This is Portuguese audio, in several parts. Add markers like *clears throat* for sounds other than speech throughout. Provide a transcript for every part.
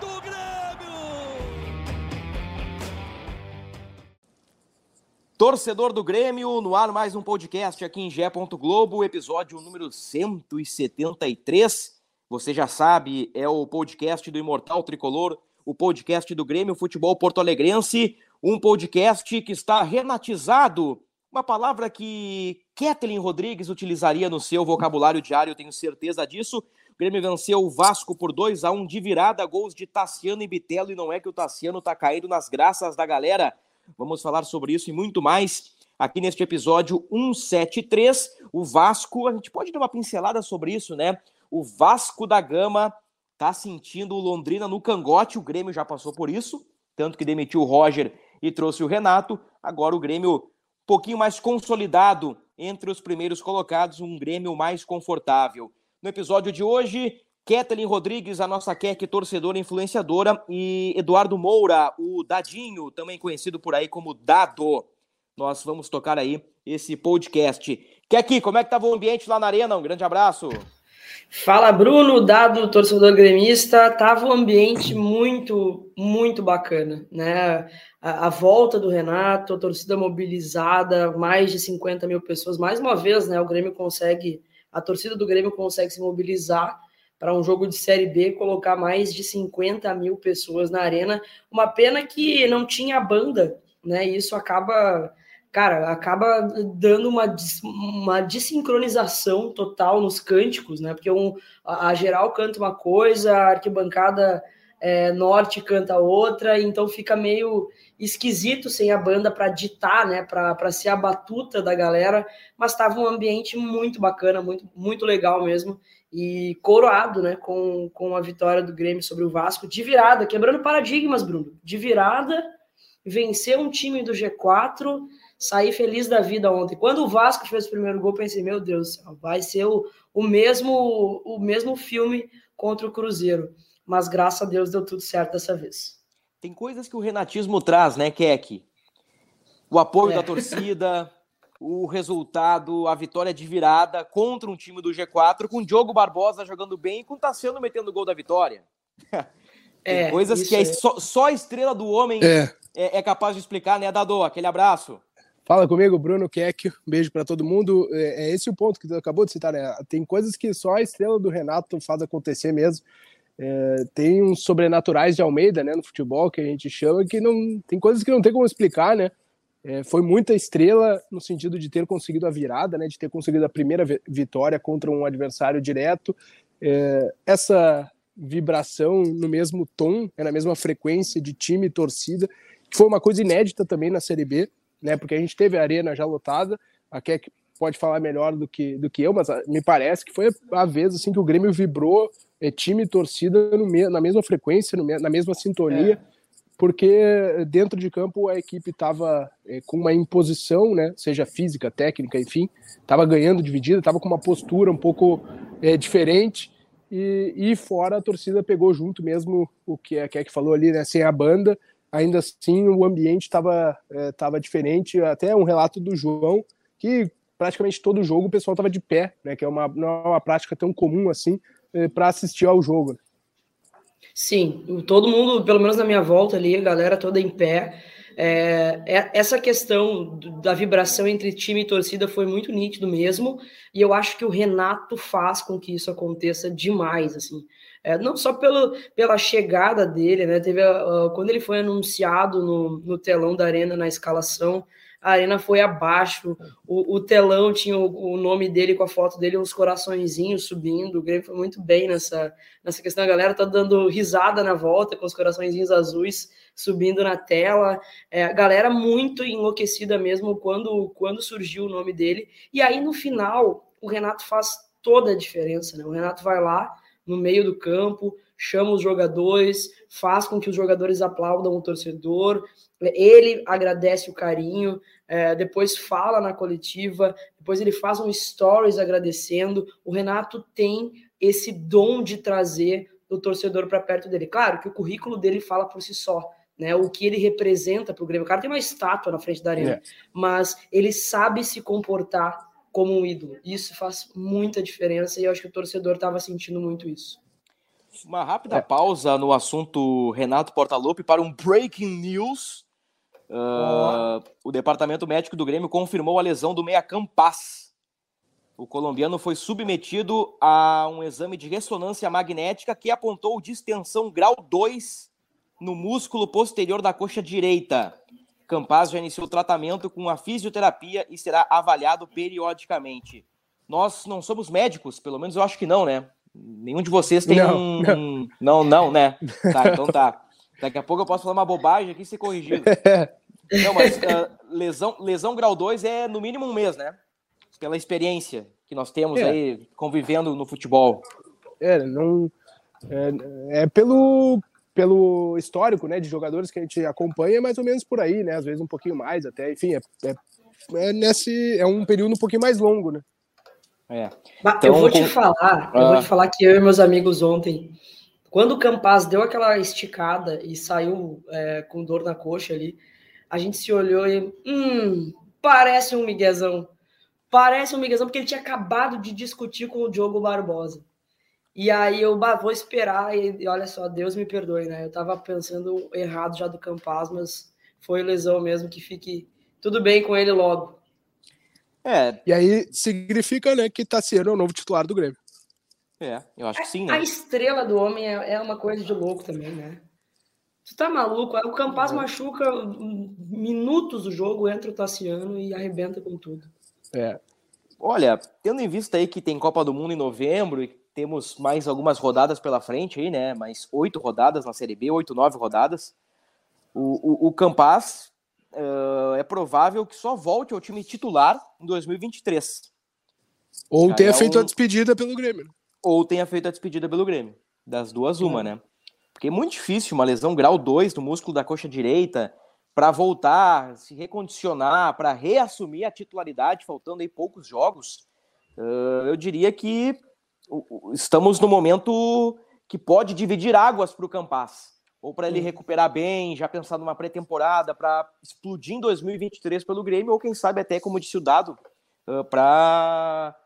do Grêmio! Torcedor do Grêmio, no ar mais um podcast aqui em Gé. Globo, episódio número 173. Você já sabe, é o podcast do Imortal Tricolor, o podcast do Grêmio Futebol Porto Alegrense, um podcast que está renatizado, uma palavra que Kathleen Rodrigues utilizaria no seu vocabulário diário, tenho certeza disso. Grêmio venceu o Vasco por 2 a 1 de virada, gols de Tassiano e Bitelo, e não é que o Tassiano está caindo nas graças da galera Vamos falar sobre isso e muito mais aqui neste episódio 173. O Vasco, a gente pode dar uma pincelada sobre isso, né? O Vasco da Gama tá sentindo o Londrina no cangote, o Grêmio já passou por isso, tanto que demitiu o Roger e trouxe o Renato. Agora o Grêmio um pouquinho mais consolidado entre os primeiros colocados, um Grêmio mais confortável. No episódio de hoje, Kathleen Rodrigues, a nossa Kek torcedora influenciadora, e Eduardo Moura, o Dadinho, também conhecido por aí como Dado. Nós vamos tocar aí esse podcast. Kek, como é que estava o ambiente lá na arena? Um grande abraço. Fala, Bruno, Dado, torcedor gremista. Tava um ambiente muito, muito bacana, né? A, a, volta do Renato, a torcida mobilizada, mais de 50 mil pessoas. Mais uma vez, né? O Grêmio consegue, a torcida do Grêmio consegue se mobilizar para um jogo de Série B colocar mais de 50 mil pessoas na arena. Uma pena que não tinha banda, né? Isso acaba, cara, acaba dando uma, uma desincronização total nos cânticos, né? Porque um, a geral canta uma coisa, a arquibancada é, norte canta outra, então fica meio esquisito sem a banda para ditar, né, para ser a batuta da galera, mas estava um ambiente muito bacana, muito, muito legal mesmo e coroado né, com, com a vitória do Grêmio sobre o Vasco de virada, quebrando paradigmas, Bruno. De virada, vencer um time do G4, sair feliz da vida ontem. Quando o Vasco fez o primeiro gol, pensei, meu Deus, vai ser o, o, mesmo, o mesmo filme contra o Cruzeiro. Mas graças a Deus deu tudo certo dessa vez. Tem coisas que o renatismo traz, né, Keck? O apoio é. da torcida, o resultado, a vitória de virada contra um time do G4, com Diogo Barbosa jogando bem e com Tassiano metendo o gol da vitória. *laughs* é, coisas que é. Só, só, a estrela do homem é. é. É, capaz de explicar, né, Dado? Aquele abraço. Fala comigo, Bruno Keck. Um beijo para todo mundo. É, é, esse o ponto que tu acabou de citar, né? Tem coisas que só a estrela do Renato faz acontecer mesmo. É, tem uns sobrenaturais de Almeida, né, no futebol, que a gente chama, que não tem coisas que não tem como explicar, né? É, foi muita estrela no sentido de ter conseguido a virada, né, de ter conseguido a primeira vitória contra um adversário direto. É, essa vibração no mesmo tom, é na mesma frequência de time e torcida, que foi uma coisa inédita também na Série B, né, porque a gente teve a arena já lotada, a Keck pode falar melhor do que, do que eu, mas me parece que foi a vez assim que o Grêmio vibrou é, time e torcida no, na mesma frequência, na mesma sintonia. É porque dentro de campo a equipe estava é, com uma imposição, né, seja física, técnica, enfim, estava ganhando dividida, estava com uma postura um pouco é, diferente, e, e fora a torcida pegou junto mesmo o que a Keck falou ali, né, sem a banda, ainda assim o ambiente estava é, tava diferente, até um relato do João, que praticamente todo jogo o pessoal estava de pé, né, que é uma, não é uma prática tão comum assim, para assistir ao jogo. Né. Sim, todo mundo, pelo menos na minha volta ali, a galera toda em pé. É, é, essa questão da vibração entre time e torcida foi muito nítido mesmo, e eu acho que o Renato faz com que isso aconteça demais, assim. É, não só pelo, pela chegada dele, né? Teve quando ele foi anunciado no, no telão da arena na escalação, a arena foi abaixo, o, o telão tinha o, o, nome dele com a foto dele, uns coraçõezinhos subindo, o Grêmio foi muito bem nessa, nessa questão, a galera tá dando risada na volta com os coraçõezinhos azuis subindo na tela, é, a galera muito enlouquecida mesmo quando, quando surgiu o nome dele, e aí no final o Renato faz toda a diferença, né? o Renato vai lá, no meio do campo, chama os jogadores, faz com que os jogadores aplaudam o torcedor, ele agradece o carinho, é, depois fala na coletiva, depois ele faz um stories agradecendo. O Renato tem esse dom de trazer o torcedor para perto dele. Claro que o currículo dele fala por si só, né? O que ele representa para o Grêmio. O cara tem uma estátua na frente da arena, é. mas ele sabe se comportar como um ídolo. Isso faz muita diferença e eu acho que o torcedor estava sentindo muito isso. Uma rápida é. pausa no assunto Renato Portaluppi para um breaking news. Uh, o departamento médico do Grêmio confirmou a lesão do meia Campas. O colombiano foi submetido a um exame de ressonância magnética que apontou distensão grau 2 no músculo posterior da coxa direita. Campaz já iniciou o tratamento com a fisioterapia e será avaliado periodicamente. Nós não somos médicos, pelo menos eu acho que não, né? Nenhum de vocês tem não, um. Não. não, não, né? *laughs* Tá, então tá. Daqui a pouco eu posso falar uma bobagem aqui e ser corrigido. *laughs* Não, mas uh, lesão, lesão grau 2 é no mínimo um mês, né? Pela experiência que nós temos é. aí convivendo no futebol. É, não. É, é pelo, pelo histórico né, de jogadores que a gente acompanha, é mais ou menos por aí, né? Às vezes um pouquinho mais até. Enfim, é, é, é nesse, é um período um pouquinho mais longo, né? É. Então, eu vou te falar, eu vou te ah. falar que eu e meus amigos ontem, quando o Campaz deu aquela esticada e saiu é, com dor na coxa ali, a gente se olhou e, hum, parece um miguezão. Parece um miguezão, porque ele tinha acabado de discutir com o Diogo Barbosa. E aí eu bah, vou esperar e, e, olha só, Deus me perdoe, né? Eu tava pensando errado já do Campaz, mas foi lesão mesmo, que fique tudo bem com ele logo. É. E aí significa, né, que tá sendo o novo titular do Grêmio. É, eu acho que sim, né? A estrela do homem é, é uma coisa de louco também, né? Tu tá maluco? O Campaz uhum. machuca minutos do jogo, entra o Tassiano e arrebenta com tudo. É. Olha, tendo em vista aí que tem Copa do Mundo em novembro e temos mais algumas rodadas pela frente aí, né? Mais oito rodadas na Série B, oito, nove rodadas. O, o, o Campas uh, é provável que só volte ao time titular em 2023. Ou Já tenha é feito um... a despedida pelo Grêmio. Ou tenha feito a despedida pelo Grêmio. Das duas, uma, né? Porque é muito difícil uma lesão grau 2 do músculo da coxa direita para voltar, se recondicionar, para reassumir a titularidade, faltando aí poucos jogos. Uh, eu diria que estamos no momento que pode dividir águas para o Campas. Ou para ele recuperar bem, já pensar numa pré-temporada, para explodir em 2023 pelo Grêmio, ou quem sabe até, como disse o Dado, para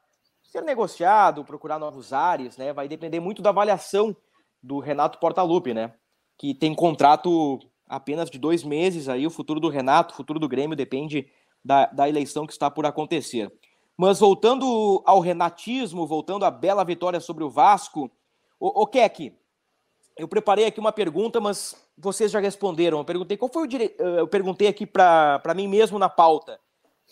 ser negociado, procurar novos ares, né? Vai depender muito da avaliação do Renato Portaluppi, né? Que tem contrato apenas de dois meses aí, o futuro do Renato, o futuro do Grêmio depende da, da eleição que está por acontecer. Mas voltando ao renatismo, voltando à bela vitória sobre o Vasco, o, o Keck, eu preparei aqui uma pergunta, mas vocês já responderam. Eu perguntei qual foi o dire... Eh, eu perguntei aqui para mim mesmo na pauta.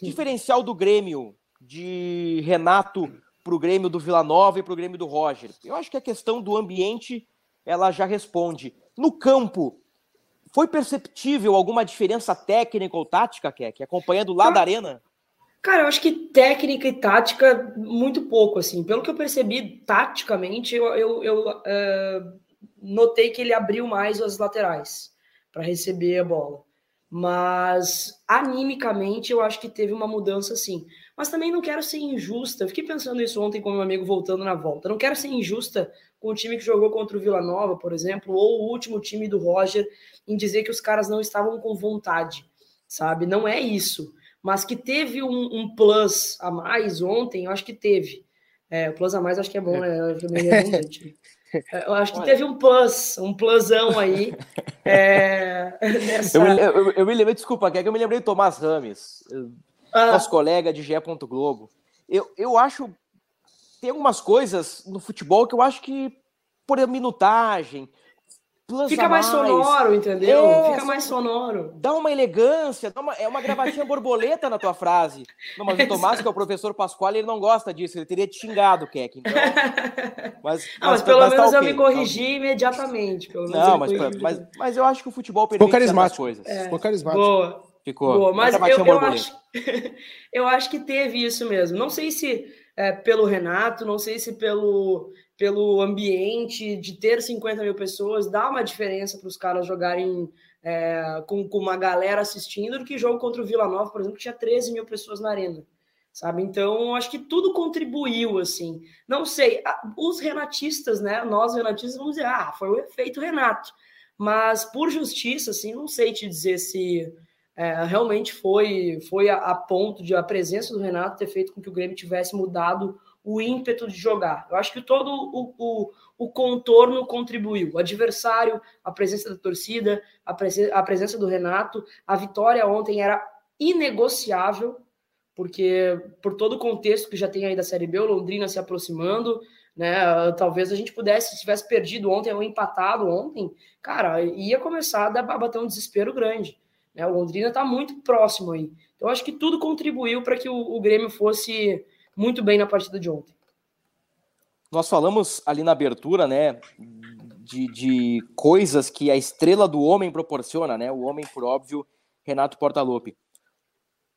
Diferencial do Grêmio de Renato para o Grêmio do Vila Nova e para o Grêmio do Roger. Eu acho que a questão do ambiente ela já responde. No campo, foi perceptível alguma diferença técnica ou tática, Keck, acompanhando lá da arena? Cara, eu acho que técnica e tática, muito pouco, assim. Pelo que eu percebi, taticamente, eu, eu, eu uh, notei que ele abriu mais as laterais para receber a bola. Mas, animicamente, eu acho que teve uma mudança, sim. Mas também não quero ser injusta. Eu fiquei pensando isso ontem com meu amigo voltando na volta. Não quero ser injusta com o time que jogou contra o Vila Nova, por exemplo, ou o último time do Roger, em dizer que os caras não estavam com vontade, sabe? Não é isso mas que teve um, um plus a mais ontem, eu acho que teve. É, o plus a mais acho que é bom, né? Eu, meio redundante. *laughs* Eu acho que teve um plus, um plusão aí. É, *laughs* nessa... eu, me, eu, eu, me lembrei, desculpa, que é que eu me lembrei do Tomás Rames, ah. nosso colega de GE. Globo. Eu, eu acho. Tem algumas coisas no futebol que eu acho que, por minutagem, Fica mais, mais, sonoro, entendeu? É, Fica mais sonoro. Dá uma elegância, dá uma, é uma gravatinha borboleta na tua frase. Não, mas o *laughs* Tomás, que é o professor Pascoal, ele não gosta disso, ele teria te xingado, Keck. Então, *laughs* mas, ah, mas, mas, pelo mas tá menos tá eu okay, me corrigi tá imediatamente. Pelo menos não, mas, mas, mas, eu acho que o futebol permite Ficou carismático. coisas. É. Ficou carismático. Boa. Ficou. Boa, mas eu, eu, acho, *laughs* eu acho que teve isso mesmo. Não sei se é, pelo Renato, não sei se pelo, pelo ambiente de ter 50 mil pessoas, dá uma diferença para os caras jogarem é, com, com uma galera assistindo do que jogo contra o Vila Nova, por exemplo, que tinha 13 mil pessoas na arena sabe? Então, acho que tudo contribuiu, assim. Não sei, os renatistas, né? Nós renatistas vamos dizer, ah, foi o efeito Renato. Mas, por justiça, assim, não sei te dizer se é, realmente foi, foi a, a, ponto de a presença do Renato ter feito com que o Grêmio tivesse mudado o ímpeto de jogar. Eu acho que todo o, o, o contorno contribuiu. O adversário, a presença da torcida, a, presen a presença do Renato, a vitória ontem era inegociável, porque por todo o contexto que já tem aí da Série B, o Londrina se aproximando, né? Talvez a gente pudesse, se tivesse perdido ontem ou empatado ontem, cara, ia começar a bater um desespero grande. Né? O Londrina está muito próximo aí. Então, acho que tudo contribuiu para que o, o Grêmio fosse muito bem na partida de ontem. Nós falamos ali na abertura, né, de, de coisas que a estrela do homem proporciona, né? O homem, por óbvio, Renato Portaluppi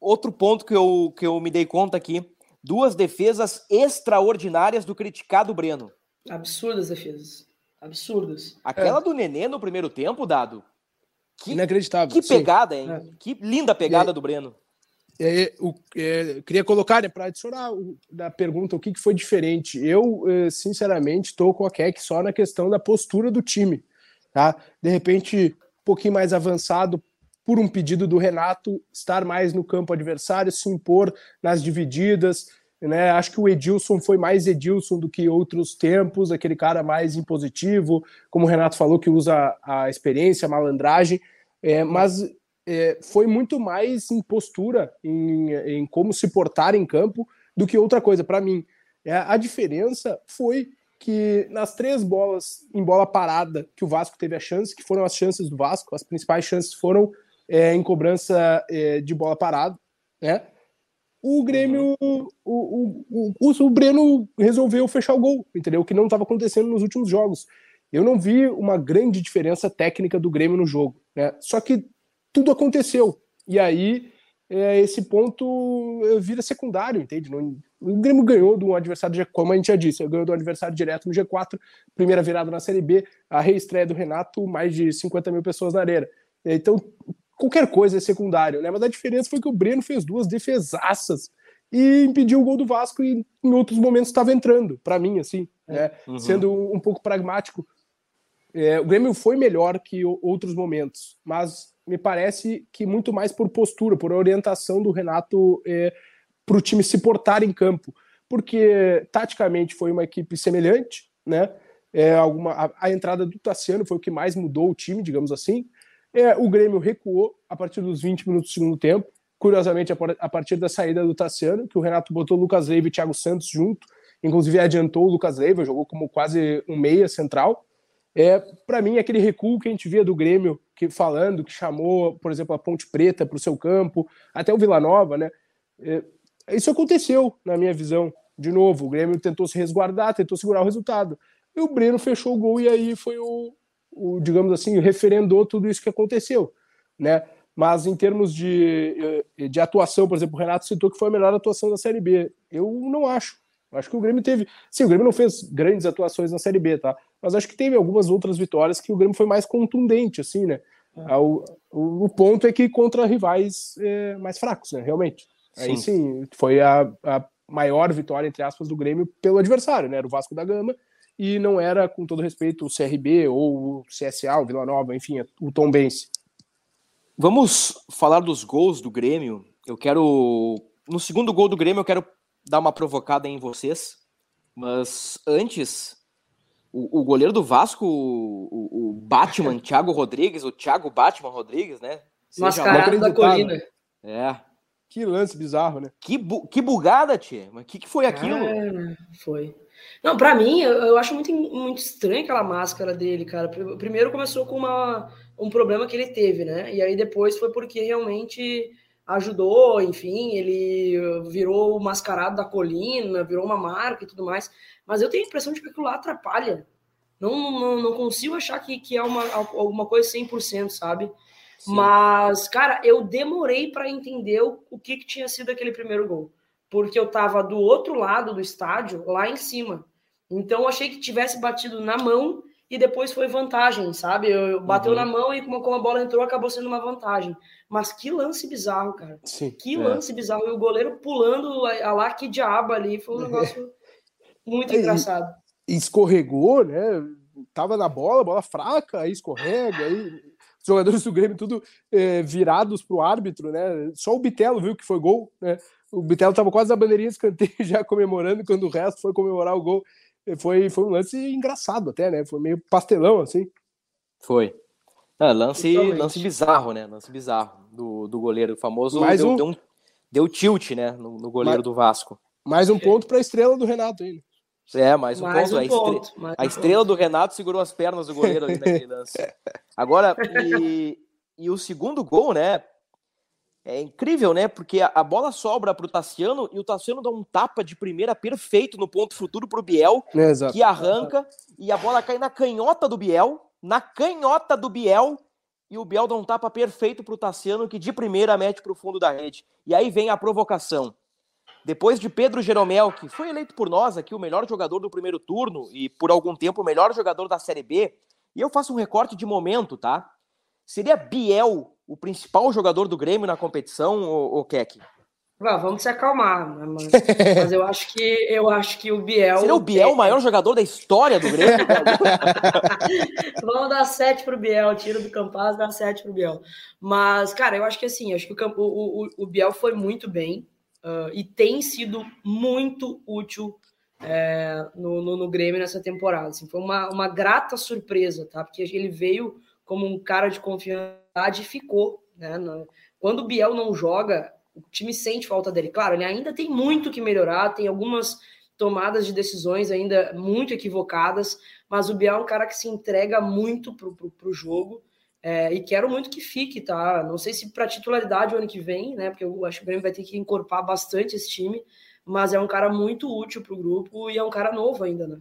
outro ponto que eu, que eu me dei conta aqui: duas defesas extraordinárias do criticado Breno. Absurdas defesas. Absurdas. Aquela é. do Nenê no primeiro tempo, dado. Que, Inacreditável. Que pegada, hein? É. Que linda pegada do Breno. É, o, é, queria colocar, né, para adicionar o, da pergunta o que, que foi diferente. Eu, é, sinceramente, estou com a Keck só na questão da postura do time. Tá? De repente, um pouquinho mais avançado por um pedido do Renato, estar mais no campo adversário, se impor nas divididas. Né? Acho que o Edilson foi mais Edilson do que outros tempos, aquele cara mais impositivo, como o Renato falou, que usa a experiência, a malandragem, é, mas é, foi muito mais em postura, em, em, como se portar em campo, do que outra coisa, para mim. É, a diferença foi que nas três bolas em bola parada que o Vasco teve a chance, que foram as chances do Vasco, as principais chances foram é, em cobrança é, de bola parada, né? O Grêmio, o, o, o, o Breno resolveu fechar o gol, entendeu? O que não estava acontecendo nos últimos jogos. Eu não vi uma grande diferença técnica do Grêmio no jogo, né? Só que tudo aconteceu. E aí é, esse ponto é, vira secundário, entende? Não, o Grêmio ganhou de um adversário, como a gente já disse, ganhou do adversário direto no G4, primeira virada na Série B, a reestreia do Renato, mais de 50 mil pessoas na arena. Então, qualquer coisa é secundário, né? Mas a diferença foi que o Breno fez duas defesaças e impediu o gol do Vasco e em outros momentos estava entrando, para mim, assim, né? Uhum. Sendo um, um, pouco pragmático. É, o Grêmio foi melhor que outros momentos, mas me parece que muito mais por postura, por orientação do Renato é, para o time se portar em campo, porque taticamente foi uma equipe semelhante, né? É, alguma, a, a entrada do Tassiano foi o que mais mudou o time, digamos assim. É, o Grêmio recuou a partir dos 20 minutos do segundo tempo, curiosamente a partir da saída do Tassiano, que o Renato botou Lucas Leiva e Thiago Santos junto, inclusive adiantou o Lucas Leiva, jogou como quase um meia central. É, para mim, aquele recuo que a gente via do Grêmio que falando, que chamou, por exemplo, a Ponte Preta para o seu campo, até o Vila Nova, né? É, isso aconteceu, na minha visão. De novo, o Grêmio tentou se resguardar, tentou segurar o resultado. E o Breno fechou o gol e aí foi o, o, digamos assim, referendou tudo isso que aconteceu, né? Mas em termos de, eh, de atuação, por exemplo, o Renato citou que foi a melhor atuação da Série B. Eu não acho. Acho que o Grêmio teve. Sim, o Grêmio não fez grandes atuações na Série B, tá? Mas acho que teve algumas outras vitórias que o Grêmio foi mais contundente, assim, né? É. O, o, o, ponto é que contra rivais é, mais fracos, né? Realmente. Sim. Aí sim, foi a, a maior vitória, entre aspas, do Grêmio pelo adversário, né? Era o Vasco da Gama e não era, com todo respeito, o CRB ou o CSA, o Vila Nova, enfim, o Tom Bense. Vamos falar dos gols do Grêmio. Eu quero. No segundo gol do Grêmio, eu quero dar uma provocada em vocês. Mas antes, o, o goleiro do Vasco, o, o Batman, *laughs* Thiago Rodrigues, o Thiago Batman Rodrigues, né? Mascarado da colina. É. Que lance bizarro, né? Que, bu que bugada, tia. Mas o que, que foi aquilo? foi. Não, para mim, eu, eu, acho muito, muito estranho aquela máscara dele, cara. Primeiro começou com uma, um problema que ele teve, né? E aí depois foi porque realmente ajudou, enfim, ele virou o mascarado da colina, virou uma marca e tudo mais. Mas eu tenho a impressão de que aquilo lá atrapalha. Não, não, não consigo achar que, que é uma, alguma coisa 100%, sabe? Sim. Mas, cara, eu demorei para entender o, o que, que tinha sido aquele primeiro gol porque eu estava do outro lado do estádio, lá em cima. Então eu achei que tivesse batido na mão e depois foi vantagem, sabe? Eu, bateu uhum. na mão e como, como a bola entrou, acabou sendo uma vantagem. Mas que lance bizarro, cara. Sim, que é. lance bizarro. E o goleiro pulando a, lá que diabo ali. Foi um negócio muito engraçado. Escorregou, né? Tava na bola, bola fraca, aí escorrega, aí os jogadores do Grêmio tudo é, virados pro árbitro, né? Só o Bitelo viu que foi gol, né? O Bitelo tava quase na bandeirinha de escanteio *laughs* já comemorando, quando o resto foi comemorar o gol foi, foi um lance engraçado até, né? Foi meio pastelão, assim. Foi. Ah, lance, lance bizarro, né? Lance bizarro do, do goleiro. O famoso mais deu, um... deu, um, deu tilt, né? No, no goleiro mais, do Vasco. Mais um ponto para a estrela do Renato aí. É, mais um mais ponto. Um a, ponto. Estre... Mais a estrela do Renato segurou as pernas do goleiro ali naquele *laughs* lance. Agora, e, e o segundo gol, né? É incrível, né? Porque a, bola sobra para o Tassiano e o Tassiano dá um tapa de primeira perfeito no ponto futuro para o Biel, é, que arranca e a bola cai na canhota do Biel, na canhota do Biel, e o Biel dá um tapa perfeito para o Tassiano, que de primeira mete para o fundo da rede. E aí vem a provocação. Depois de Pedro Jeromel, que foi eleito por nós aqui o melhor jogador do primeiro turno e por algum tempo o melhor jogador da Série B, e eu faço um recorte de momento, tá? Seria Biel o principal jogador do Grêmio na competição, o, o Keck? Vamos se acalmar, né, mas, *laughs* mas, eu acho que eu acho que o Biel. Seria o Biel o maior jogador da história do Grêmio? *laughs* vamos dar sete pro Biel, tira do Campaz, dá sete pro Biel. Mas, cara, eu acho que assim, acho que o, o, o Biel foi muito bem uh, e tem sido muito útil é, no, no, no, Grêmio nessa temporada. Assim, foi uma, uma grata surpresa, tá? Porque ele veio como um cara de confiança e ficou. Né? Quando o Biel não joga, o time sente falta dele. Claro, ele ainda tem muito que melhorar, tem algumas tomadas de decisões ainda muito equivocadas, mas o Biel é um cara que se entrega muito pro, pro, pro jogo. É, e quero muito que fique, tá? Não sei se para titularidade o ano que vem, né? Porque eu acho que o Grêmio vai ter que encorpar bastante esse time, mas é um cara muito útil para o grupo e é um cara novo ainda, né?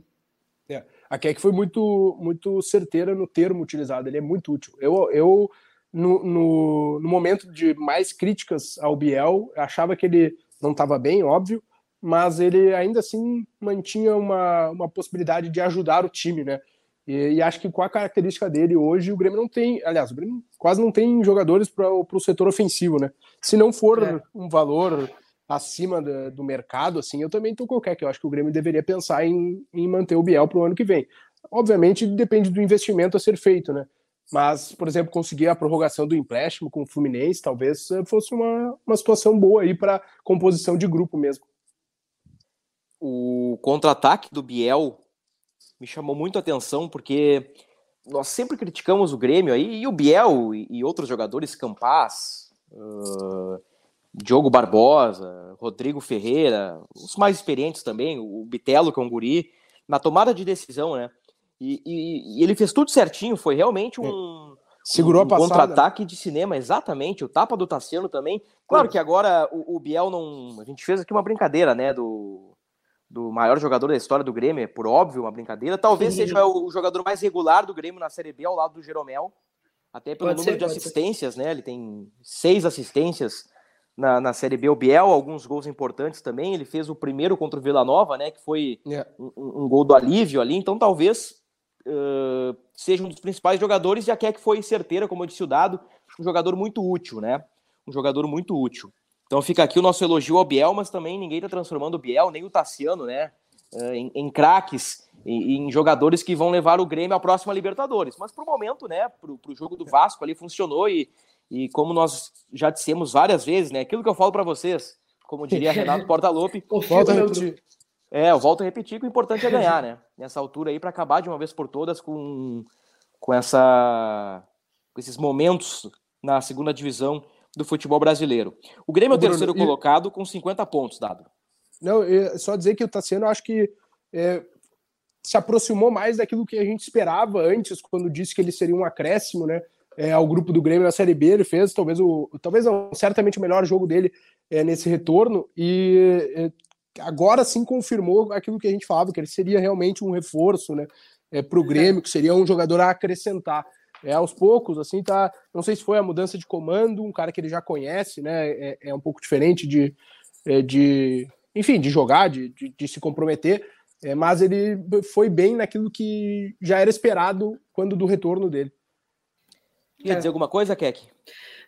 É. A Keck foi muito, muito certeira no termo utilizado, ele é muito útil. Eu, eu no, no, no momento de mais críticas ao Biel, achava que ele não estava bem, óbvio, mas ele ainda assim mantinha uma, uma possibilidade de ajudar o time, né? E, e, acho que com a característica dele hoje, o Grêmio não tem, aliás, o Grêmio quase não tem jogadores para o setor ofensivo, né? Se não for é. um valor acima do, do, mercado, assim, eu também estou qualquer que eu acho que o Grêmio deveria pensar em, em manter o Biel para o ano que vem. Obviamente depende do investimento a ser feito, né? Mas, por exemplo, conseguir a prorrogação do empréstimo com o Fluminense talvez eh, fosse uma, uma situação boa aí para composição de grupo mesmo. O contra-ataque do Biel me chamou muito a atenção porque nós sempre criticamos o Grêmio aí e o Biel e, outros jogadores, Campas, uh, Diogo Barbosa, Rodrigo Ferreira, os mais experientes também, o Bitelo, que é um guri, na tomada de decisão, né? E, e, e ele fez tudo certinho, foi realmente um. Segurou um, um contra-ataque de cinema, exatamente. O tapa do Tassiano também. Claro que agora o, o, Biel não. A gente fez aqui uma brincadeira, né? Do, do maior jogador da história do Grêmio, é por óbvio uma brincadeira. Talvez seja o, o, jogador mais regular do Grêmio na Série B, ao lado do Jeromel. Até pelo pode número ser, de assistências, ser. né? Ele tem seis assistências na, na Série B. O Biel, alguns gols importantes também. Ele fez o primeiro contra o Vila Nova, né? Que foi yeah. um, um, gol do alívio ali. Então talvez uh, seja um dos principais jogadores, já que é que foi certeira, como eu disse o dado, um jogador muito útil, né? Um jogador muito útil. Então fica aqui o nosso elogio ao Biel, mas também ninguém está transformando o Biel, nem o Tassiano, né? Uh, em, em craques, em, em, jogadores que vão levar o Grêmio à próxima Libertadores. Mas para o momento, né? Para o jogo do Vasco ali funcionou e, e como nós já dissemos várias vezes, né? Aquilo que eu falo para vocês, como diria *laughs* Renato Portaluppi, volta a repetir. É, eu volto a repetir que o importante é ganhar, né? Nessa altura aí, para acabar de uma vez por todas com, com, essa, com esses momentos na segunda divisão do futebol brasileiro. O Grêmio é o terceiro Bruno, colocado com 50 pontos, dado. Não, só dizer que o Tassiano, acho que é, se aproximou mais daquilo que a gente esperava antes, quando disse que ele seria um acréscimo, né? É, ao grupo do Grêmio na Série B, ele fez talvez o talvez não, certamente o melhor jogo dele é, nesse retorno e é, agora sim confirmou aquilo que a gente falava, que ele seria realmente um reforço né, é, para o Grêmio, que seria um jogador a acrescentar. É, aos poucos, assim, tá. Não sei se foi a mudança de comando, um cara que ele já conhece, né? É, é um pouco diferente de, é, de, enfim, de jogar, de, de, de se comprometer, é, mas ele foi bem naquilo que já era esperado quando do retorno dele. Quer dizer alguma coisa, Keck?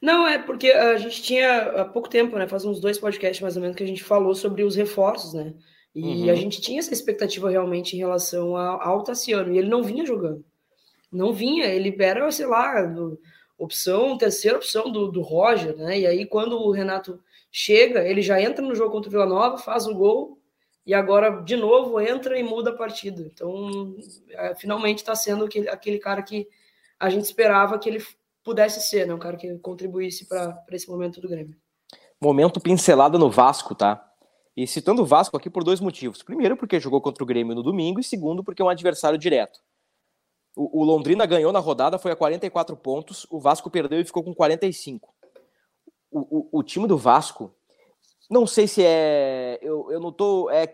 Não, é porque a gente tinha há pouco tempo, né? Faz uns dois podcasts mais ou menos que a gente falou sobre os reforços, né? E uhum. a gente tinha essa expectativa realmente em relação ao Tassiano, e ele não vinha jogando. Não vinha, ele era, sei lá, opção, terceira opção do, do Roger, né? E aí, quando o Renato chega, ele já entra no jogo contra o Vila Nova, faz o gol, e agora, de novo, entra e muda a partida. Então, é, finalmente está sendo aquele, aquele cara que a gente esperava que ele pudesse ser, né? Um cara que contribuísse para esse momento do Grêmio. Momento pincelada no Vasco, tá? E citando o Vasco aqui por dois motivos. Primeiro, porque jogou contra o Grêmio no domingo, e segundo, porque é um adversário direto. O, o Londrina ganhou na rodada, foi a 44 pontos, o Vasco perdeu e ficou com 45. O, o, o time do Vasco, não sei se é. Eu, eu não tô. É,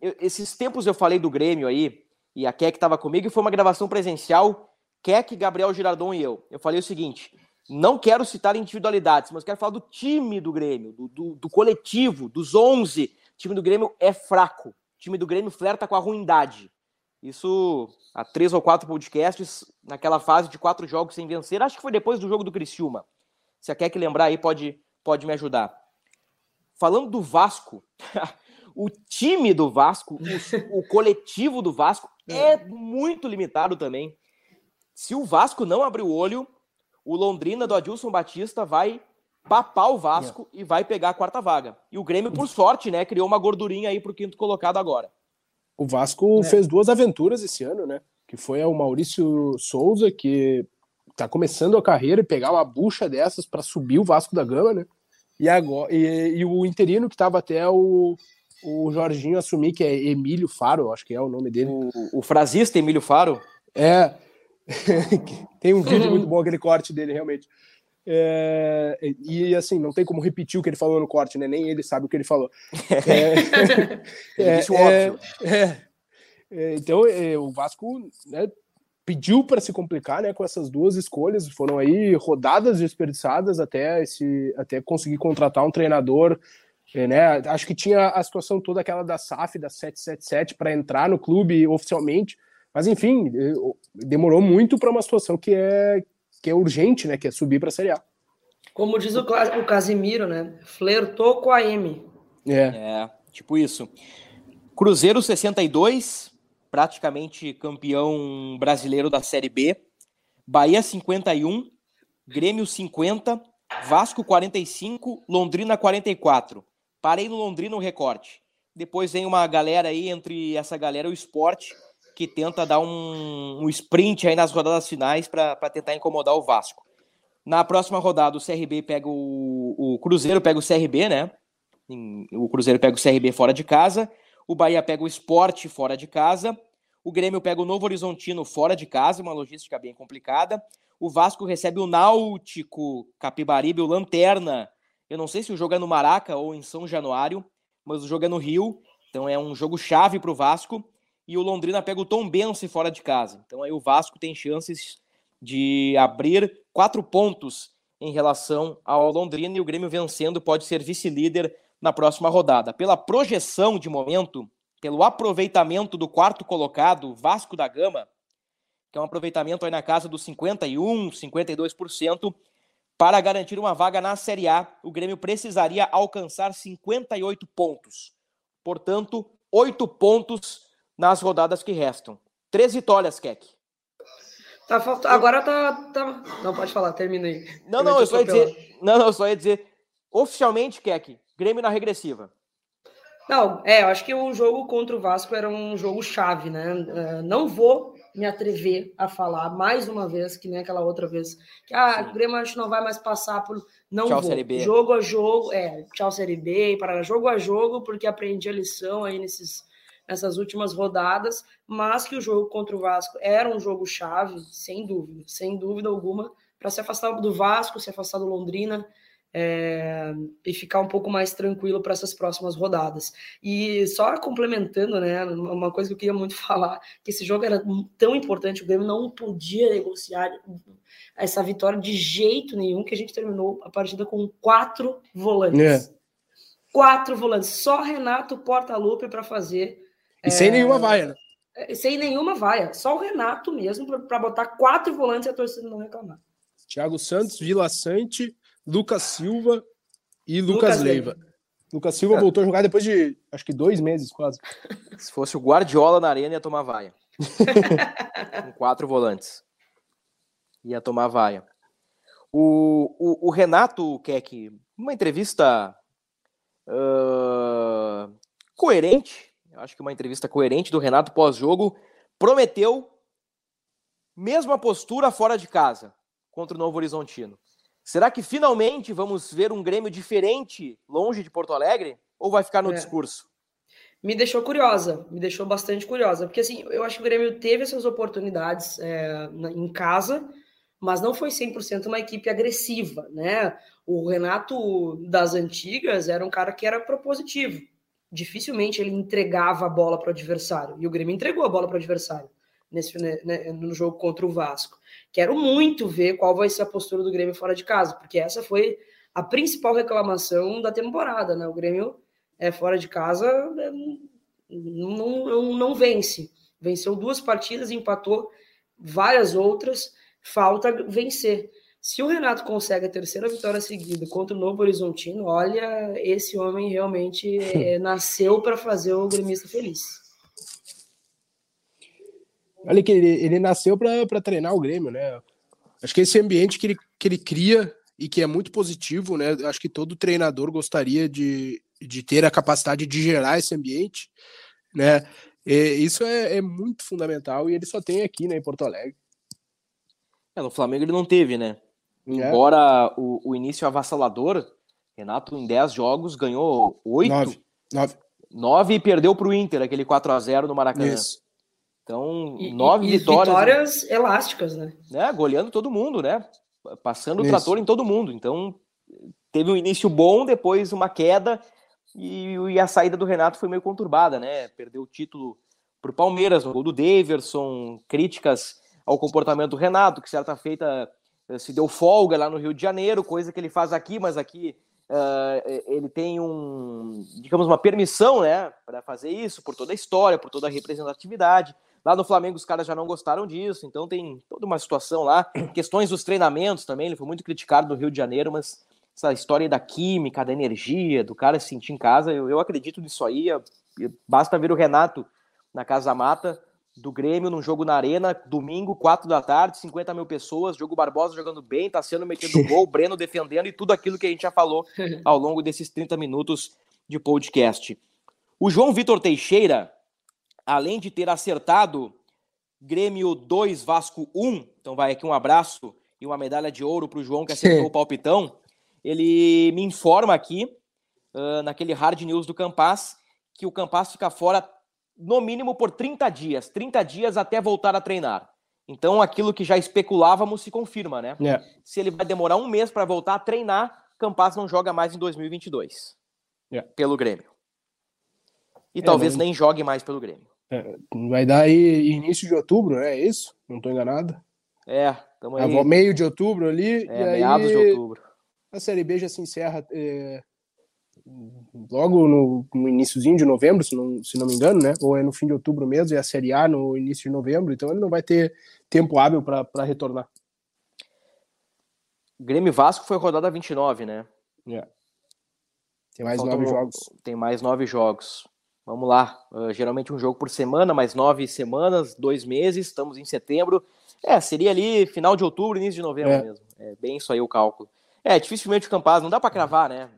eu, esses tempos eu falei do Grêmio aí, e a Keck estava comigo, e foi uma gravação presencial Keck, Gabriel Girardon e eu. Eu falei o seguinte: não quero citar individualidades, mas quero falar do time do Grêmio, do, do, do coletivo, dos 11. O time do Grêmio é fraco. O time do Grêmio flerta com a ruindade. Isso há três ou quatro podcasts, naquela fase de quatro jogos sem vencer. Acho que foi depois do jogo do Criciúma. Se a Keck lembrar aí, pode, pode me ajudar. Falando do Vasco, *laughs* o time do Vasco, o, o coletivo do Vasco *laughs* é muito limitado também. Se o Vasco não abrir o olho, o Londrina do Adilson Batista vai papar o Vasco yeah. e vai pegar a quarta vaga. E o Grêmio, por sorte, né, criou uma gordurinha aí pro quinto colocado agora. O Vasco é. fez duas aventuras esse ano, né? Que foi o Maurício Souza, que tá começando a carreira e pegar uma bucha dessas para subir o Vasco da Gama, né? E, agora, e, e o interino que tava até o, o Jorginho assumir, que é Emílio Faro, acho que é o nome dele. O, o frasista Emílio Faro? É, *laughs* tem um vídeo muito *laughs* bom, aquele corte dele, realmente. É, e assim, não tem como repetir o que ele falou no corte, né? Nem ele sabe o que ele falou. *laughs* É, é, é, é, é então, o Vasco né, pediu para se complicar né, com essas duas escolhas. Foram aí rodadas desperdiçadas até, esse, até conseguir contratar um treinador. Né? Acho que tinha a situação toda aquela da SAF, da 777, para entrar no clube oficialmente mas enfim, demorou muito para uma situação que é, que é urgente, né? Que é subir para a Série A. Como diz o, o Casimiro, né? Flertou com a M. É. é, tipo isso. Cruzeiro 62, praticamente campeão brasileiro da Série B. Bahia 51, Grêmio 50, Vasco 45, Londrina 44. Parei no Londrina o recorte. Depois vem uma galera aí, entre essa galera, o esporte que tenta dar um, um sprint aí nas rodadas finais para tentar incomodar o Vasco. Na próxima rodada, o CRB pega o, o Cruzeiro, pega o CRB, né? O Cruzeiro pega o CRB fora de casa, o Bahia pega o Esporte fora de casa, o Grêmio pega o Novo Horizontino fora de casa, uma logística bem complicada. O Vasco recebe o Náutico, Capibaribe, o Lanterna. Eu não sei se o jogo é no Maraca ou em São Januário, mas o jogo é no Rio, então é um jogo chave para o Vasco e o Londrina pega o Tom Bense fora de casa. Então aí o Vasco tem chances de abrir quatro pontos em relação ao Londrina e o Grêmio vencendo pode ser vice-líder na próxima rodada. Pela projeção de momento, pelo aproveitamento do quarto colocado, Vasco da Gama, que é um aproveitamento aí na casa dos 51, 52%, para garantir uma vaga na Série A, o Grêmio precisaria alcançar 58 pontos. Portanto, oito pontos nas rodadas que restam. Três vitórias, Keck. Tá, falta... Agora tá, tá. Não, pode falar, terminei. Não, não, eu só ia dizer. Não, não, eu só ia dizer. Oficialmente, Keck, Grêmio na regressiva. Não, é, eu acho que o jogo contra o Vasco era um jogo chave, né? É, não vou me atrever a falar mais uma vez, que nem aquela outra vez, que ah, o Grêmio acho que não vai mais passar por. Não tchau, vou. Série B. Jogo a jogo, é, tchau Série B, para jogo a jogo, porque aprendi a lição aí nesses nessas últimas rodadas, mas que o jogo contra o Vasco era um jogo chave, sem dúvida, sem dúvida alguma, para se afastar do Vasco, se afastar do Londrina é, e ficar um pouco mais tranquilo para essas próximas rodadas. E só complementando, né, uma coisa que eu queria muito *laughs* falar, que esse jogo era tão importante, o Grêmio não podia negociar essa vitória de jeito nenhum, que a gente terminou a partida com quatro volantes. É. quatro volantes. Só Renato Portaluppi para fazer. E é... sem nenhuma vaia, né? É, sem nenhuma vaia. Só o Renato mesmo para botar quatro volantes e a torcida não reclamar. Thiago Santos, Vila Sante, Lucas Silva e Lucas, Lucas Leiva. Leiva. Lucas Silva é. voltou a jogar depois de acho que dois meses quase. *laughs* Se fosse o Guardiola na arena, ia tomar vaia. *laughs* Com quatro volantes. Ia tomar vaia. O, o, o Renato Keck, uma entrevista uh, coerente, acho que uma entrevista coerente do Renato pós-jogo, prometeu mesma postura fora de casa contra o Novo Horizontino. Será que finalmente vamos ver um Grêmio diferente longe de Porto Alegre? Ou vai ficar no é. discurso? Me deixou curiosa, me deixou bastante curiosa, porque assim, eu acho que o Grêmio teve essas oportunidades é, em casa, mas não foi 100% uma equipe agressiva, né? O Renato das antigas era um cara que era propositivo. Dificilmente ele entregava a bola para o adversário, e o Grêmio entregou a bola para o adversário nesse, né, né, no jogo contra o Vasco. Quero muito ver qual vai ser a postura do Grêmio fora de casa, porque essa foi a principal reclamação da temporada, né? O Grêmio é fora de casa é, não, não, não vence. Venceu duas partidas, empatou várias outras, falta vencer. Se o Renato consegue a terceira vitória seguida contra o Novo Horizontino, olha, esse homem realmente é, *laughs* nasceu para fazer o gremista feliz. Olha que ele, ele nasceu para treinar o Grêmio, né? Acho que esse ambiente que ele, que ele cria e que é muito positivo, né? Acho que todo treinador gostaria de, de ter a capacidade de gerar esse ambiente, né? E isso é, é, muito fundamental e ele só tem aqui, né, em Porto Alegre. É, no Flamengo ele não teve, né? É. Embora o, o início avassalador, Renato em 10 jogos ganhou 8. 9. 9. e perdeu para o Inter, aquele 4 a 0 no Maracanã. Isso. Então, e, nove e, vitórias. Vitórias né? elásticas, né? né? Goleando todo mundo, né? Passando Isso. o trator em todo mundo. Então, teve um início bom, depois uma queda, e, e, a saída do Renato foi meio conturbada, né? Perdeu o título para o Palmeiras, no gol do Daverson, críticas ao comportamento do Renato, que certa feita se deu folga lá no Rio de Janeiro, coisa que ele faz aqui, mas aqui uh, ele tem um, digamos, uma permissão, né, para fazer isso, por toda a história, por toda a representatividade. Lá no Flamengo os caras já não gostaram disso, então tem toda uma situação lá. *clears throat* Questões dos treinamentos também, ele foi muito criticado no Rio de Janeiro, mas essa história da química, da energia, do cara se sentir em casa, eu, eu acredito nisso aí. Basta ver o Renato na Casa Mata do Grêmio num jogo na Arena, domingo, 4 da tarde, 50 mil pessoas, jogo Barbosa jogando bem, tá sendo metido *laughs* gol, Breno defendendo e tudo aquilo que a gente já falou ao longo desses 30 minutos de podcast. O João Vitor Teixeira, além de ter acertado Grêmio 2, Vasco 1, então vai aqui um abraço e uma medalha de ouro para o João que acertou o palpitão, ele me informa aqui, uh, naquele hard news do Campas, que o Campas fica fora no mínimo por 30 dias, 30 dias até voltar a treinar. Então aquilo que já especulávamos se confirma, né? É. Se ele vai demorar um mês para voltar a treinar, Campas não joga mais em 2022 yeah. É. pelo Grêmio. E é, talvez nem jogue mais pelo Grêmio. É, vai dar aí início de outubro, né? É isso? Não estou enganado? É, estamos aí. Meio de outubro ali. É, meados aí, de outubro. A Série B já se encerra é, logo no, no iníciozinho de novembro, se não, se não me engano, né? Ou é no fim de outubro mesmo, e a Série A no início de novembro, então ele não vai ter tempo hábil para retornar. Grêmio Vasco foi rodada 29, né? É. Tem mais Faltam, nove jogos. Tem mais nove jogos. Vamos lá, uh, geralmente um jogo por semana, mais nove semanas, dois meses, estamos em setembro. É, seria ali final de outubro, início de novembro é. mesmo. É bem isso aí o cálculo. É, dificilmente o Campaz, não dá para cravar, né?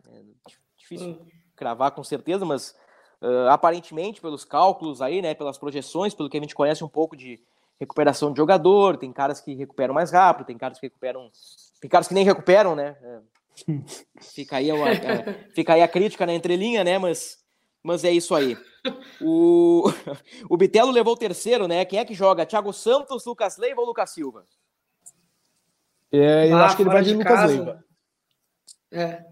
Difícil hum. cravar com certeza, mas uh, aparentemente, pelos cálculos aí, né, pelas projeções, pelo que a gente conhece um pouco de recuperação de jogador, tem caras que recuperam mais rápido, tem caras que recuperam. Tem caras que nem recuperam, né? É. *laughs* Fica aí, uma, é, fica aí a crítica na entrelinha, né? Mas mas é isso aí. *laughs* O, *laughs* o Bitelo levou o terceiro, né? Quem é que joga? Thiago Santos, Lucas Leiva ou Lucas Silva? É, eu ah, acho que ele vai de Lucas casa. Leiva. É,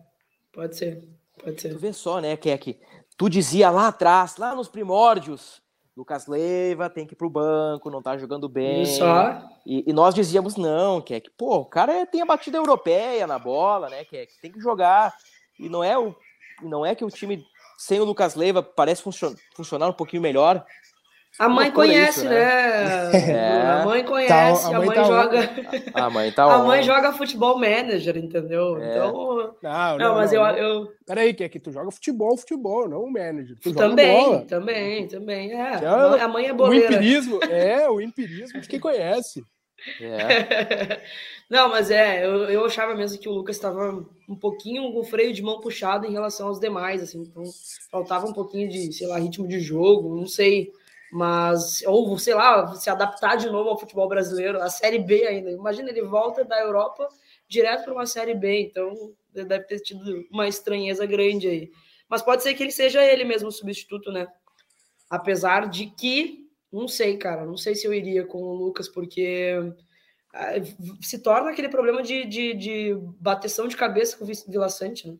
pode ser. Pode ser. Tu vê só, né, Keck? Tu dizia lá atrás, lá nos primórdios, Lucas Leiva tem que ir pro banco, não tá jogando bem. Só. E, e nós dizíamos, não, Keck, pô, o cara tem a batida europeia na bola, né, Keck? Tem que jogar. E não é o não é que o time sem o Lucas Leiva parece funcion, funcionar um pouquinho melhor. A mãe conhece, isso, né? né? É. A mãe conhece, tá, a, mãe a mãe, tá joga. A mãe tá *laughs* A mãe joga futebol manager, entendeu? É. Então. Não, não, não mas não, eu, eu. Peraí, que é que tu joga futebol, futebol, não manager. Tu também, bola. também, também. É. é a mãe é boleira. O empirismo, *laughs* é, o empirismo de quem conhece. É. *laughs* não, mas é, eu, eu achava mesmo que o Lucas estava um pouquinho com o freio de mão puxado em relação aos demais, assim, então faltava um pouquinho de, sei lá, ritmo de jogo, não sei mas ou sei lá, se adaptar de novo ao futebol brasileiro, a Série B ainda. Imagina ele volta da Europa direto para uma Série B, então deve ter tido uma estranheza grande aí. Mas pode ser que ele seja ele mesmo o substituto, né? Apesar de que, não sei, cara, não sei se eu iria com o Lucas, porque ah, se torna aquele problema de, de, de bateção de cabeça com o Vila Sante, né?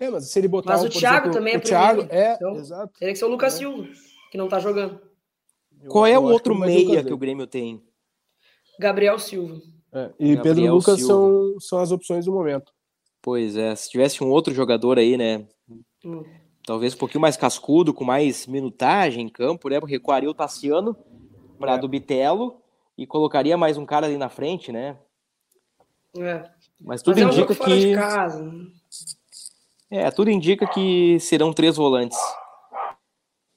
É, mas se ele botar mas o Thiago exemplo, também é o Thiago, é, então, exato. Teria que ser o Lucas é. Silva que não tá jogando. Qual é o outro meia que o Grêmio tem? Gabriel Silva. É, e Gabriel Pedro Lucas são, são as opções do momento. Pois é, se tivesse um outro jogador aí, né? Hum. Talvez um pouquinho mais cascudo, com mais minutagem em campo, né? Recuaria o Tassiano para é. do Bitelo e colocaria mais um cara ali na frente, né? É. Mas tudo Mas indica é um que. Né? É, tudo indica que serão três volantes.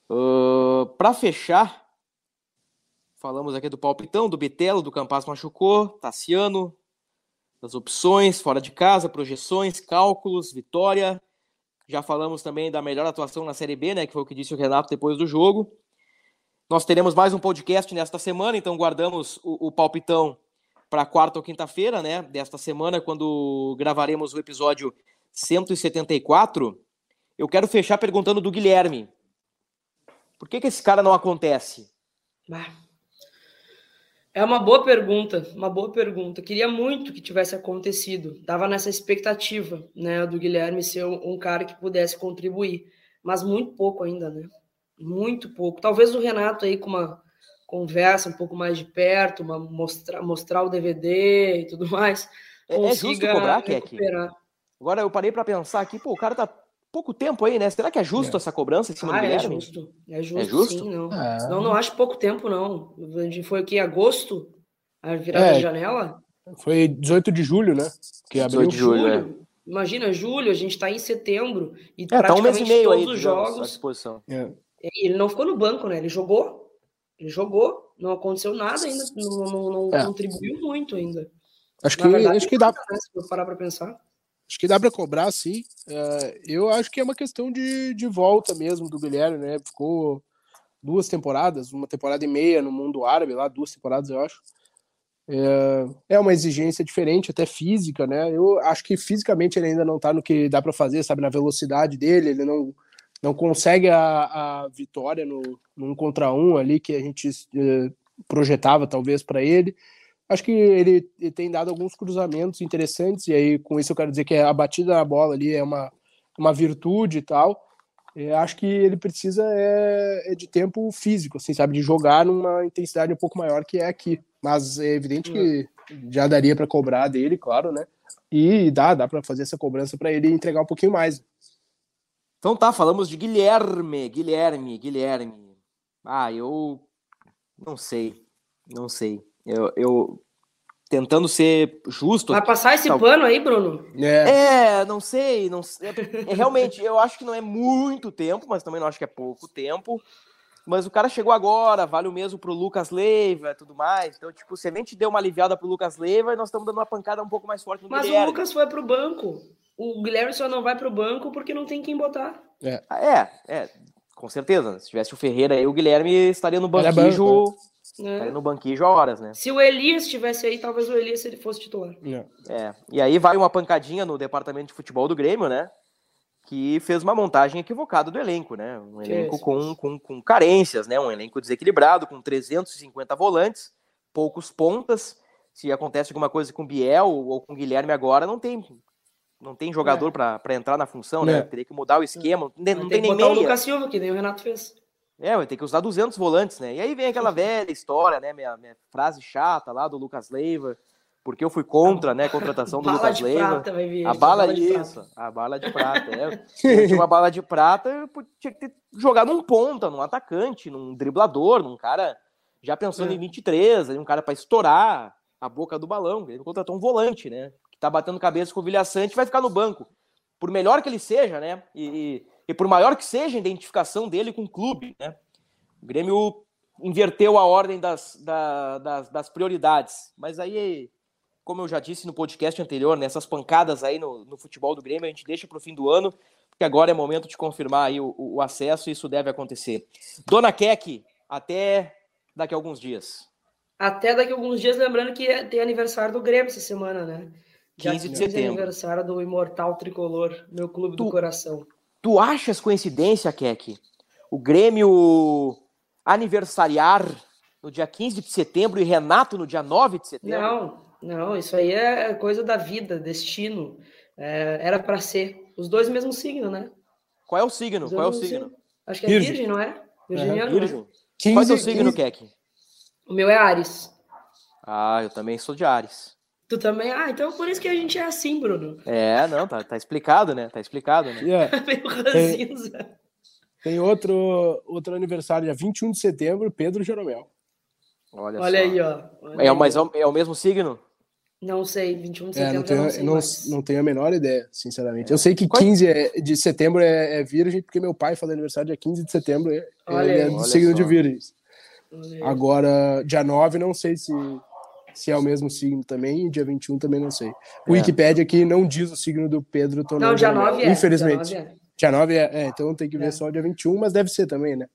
Uh, para fechar, falamos aqui do palpitão, do Bitelo, do Campas machucou, Tassiano, das opções, fora de casa, projeções, cálculos, vitória. Já falamos também da melhor atuação na Série B, né? Que foi o que disse o Renato depois do jogo. Nós teremos mais um podcast nesta semana, então guardamos o, o palpitão para quarta ou quinta-feira, né? Desta semana, quando gravaremos o episódio 174. Eu quero fechar perguntando do Guilherme. Por que, que esse cara não acontece? É uma boa pergunta, uma boa pergunta. Queria muito que tivesse acontecido. Tava nessa expectativa, né, do Guilherme ser um cara que pudesse contribuir, mas muito pouco ainda, né? Muito pouco. Talvez o Renato aí com uma conversa um pouco mais de perto, uma mostrar, mostrar o DVD e tudo mais. É, é justo cobrar, recuperar. Agora eu parei para pensar aqui, pô, o cara tá pouco tempo aí, né? Será que é justo é. essa cobrança em cima ah, do é Guilherme? É justo. É justo, é justo? sim, não. É. não. Não acho pouco tempo, não. Foi aqui em agosto, a virada é. de janela? Foi 18 de julho, né? Que abriu de julho, é. julho. Imagina, julho, a gente tá em setembro e é, praticamente tá um mês e meio todos aí, os jogos. É. Ele não ficou no banco, né? Ele jogou. Ele jogou, não aconteceu nada ainda, não, não, não contribuiu muito ainda. Acho que, verdade, acho que dá. Né, se eu parar para pensar. Acho que dá para cobrar, sim. Uh, eu acho que é uma questão de, de volta mesmo do Guilherme, né? Ficou duas temporadas, uma temporada e meia no mundo árabe, lá, duas temporadas, eu acho. É, é uma exigência diferente, até física, né? Eu acho que fisicamente ele ainda não tá no que dá para fazer, sabe? Na velocidade dele, ele não, não consegue a, a vitória no, no um contra um ali que a gente uh, projetava, talvez, para ele acho que ele, ele, tem dado alguns cruzamentos interessantes, e aí com isso eu quero dizer que a batida na bola ali é uma, uma virtude e tal. É, acho que ele precisa é, é, de tempo físico, assim, sabe, de jogar numa intensidade um pouco maior que é aqui. Mas é evidente que já daria para cobrar dele, claro, né? E dá, dá para fazer essa cobrança para ele entregar um pouquinho mais. Então tá, falamos de Guilherme, Guilherme, Guilherme. Ah, eu não sei, não sei. Eu, eu tentando ser justo. Vai passar esse tal... pano aí, Bruno? É, é não sei, não sei. É, realmente, eu acho que não é muito tempo, mas também não acho que é pouco tempo. Mas o cara chegou agora, vale o mesmo pro Lucas Leiva e tudo mais. Então, tipo, se a gente deu uma aliviada pro Lucas Leiva, nós estamos dando uma pancada um pouco mais forte no Mas Guilherme. o Lucas foi pro banco. O Guilherme só não vai pro banco porque não tem quem botar. É, ah, é, é com certeza. Se tivesse o Ferreira aí, o Guilherme estaria no banquinho. Né? É. no banquinho já horas, né? Se o Elias estivesse aí, talvez o Elias ele fosse titular. É. é. E aí vai uma pancadinha no departamento de futebol do Grêmio, né? Que fez uma montagem equivocada do elenco, né? Um elenco com, com, com carências, né? Um elenco desequilibrado, com 350 volantes, poucos pontas. Se acontece alguma coisa com Biel ou com Guilherme agora, não tem não tem jogador é. para entrar na função, né? É. Teria que mudar o esquema. Não, não tem, tem nem meia. o Lucas Silva, que nem o Renato fez. É, vai ter que usar 200 volantes, né? E aí vem aquela velha história, né? Minha, minha frase chata lá do Lucas Leiva. porque eu fui contra, né, a contratação do Lucas Leiva. prata. A bala, de isso, prata. a bala de prata. É. Tinha uma bala de prata, eu tinha que ter jogado num ponta, num atacante, num driblador, num cara já pensando É. em 23, aí um cara para estourar a boca do balão. Ele contratou um volante, né? Que tá batendo cabeça com o Vilha Sante e vai ficar no banco. Por melhor que ele seja, né? E, e, e por maior que seja a identificação dele com o clube, né? O Grêmio inverteu a ordem das, da- das, das prioridades. Mas aí, como eu já disse no podcast anterior, nessas pancadas aí no, no futebol do Grêmio, a gente deixa para o fim do ano, porque agora é momento de confirmar aí o, o- acesso e isso deve acontecer. Dona Keck, até daqui a alguns dias. Até daqui a alguns dias, lembrando que é- tem aniversário do Grêmio essa semana, né? Dia 15 de 15 setembro. aniversário do Imortal Tricolor, meu clube do Tu- coração. Tu achas coincidência, Keck, o Grêmio aniversariar no dia 15 de setembro e Renato no dia 9 de setembro? Não, não, isso aí é coisa da vida, destino. É, era para ser. Os dois mesmo signo, né? Qual é o signo? Qual é o mesmo signo? Acho que é Virgem. virgem, não é? Virginiano, né? Virgem. Qual é o signo, Keck? O meu é Ares. Ah, eu também sou de Ares. Tu também? Ah, então por isso que a gente é assim, Bruno. É, não, tá, tá explicado, né? Tá explicado, né? Yeah. *laughs* Meio ranzinza. Tem outro, outro aniversário, dia 21 de setembro, Pedro Jeromel. Olha, Olha só. aí, ó. Olha É, aí. mas é o- é o mesmo signo? Não sei, 21 de É, setembro não tenho, eu não sei não, não tenho a menor ideia, sinceramente. Eu sei que 15 é- de setembro é, é virgem, porque meu pai faz aniversário dia 15 de setembro, é, Olha ele é do Olha signo só. de virgens. Aí. Agora, dia 9, não sei se, se é o mesmo signo também, e dia 21 também não sei. O É. Wikipedia aqui não diz o signo do Pedro Tonão Não, dia Jeromel, 9 é. Infelizmente. Dia 9 é. Dia 9 é, é, então tem que ver É. só o dia 21, mas deve ser também, né?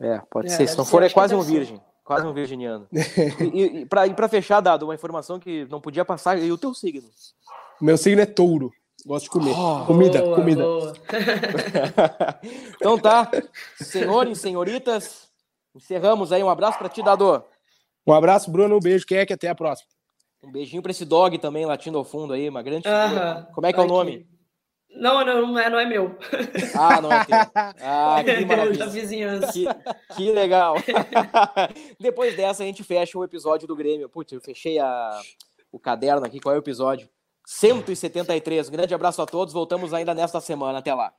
É, pode É, ser. Se não for, é quase um deve ser. virgem. Quase um virginiano. *laughs* e, e, pra, e pra fechar, Dado, uma informação que não podia passar, e o teu signo? Meu signo é touro. Gosto de comer. Oh. comida, Boa, comida. boa. *laughs* então tá, senhores, senhoritas, encerramos aí. Um abraço pra ti, Dado. Um abraço, Bruno. Um beijo, Keck. Até a próxima. Um beijinho pra esse dog também, latindo ao fundo aí, uma grande figura. Aham. Como é que é o nome? Não, não, não é, não é meu. Ah, não é teu. Ah, *laughs* que É da maravilha. vizinhança. Que, que legal. *laughs* Depois dessa, a gente fecha o episódio do Grêmio. Putz, eu fechei a, o caderno aqui. Qual é o episódio? 173. Um grande abraço a todos. Voltamos ainda nesta semana. Até lá.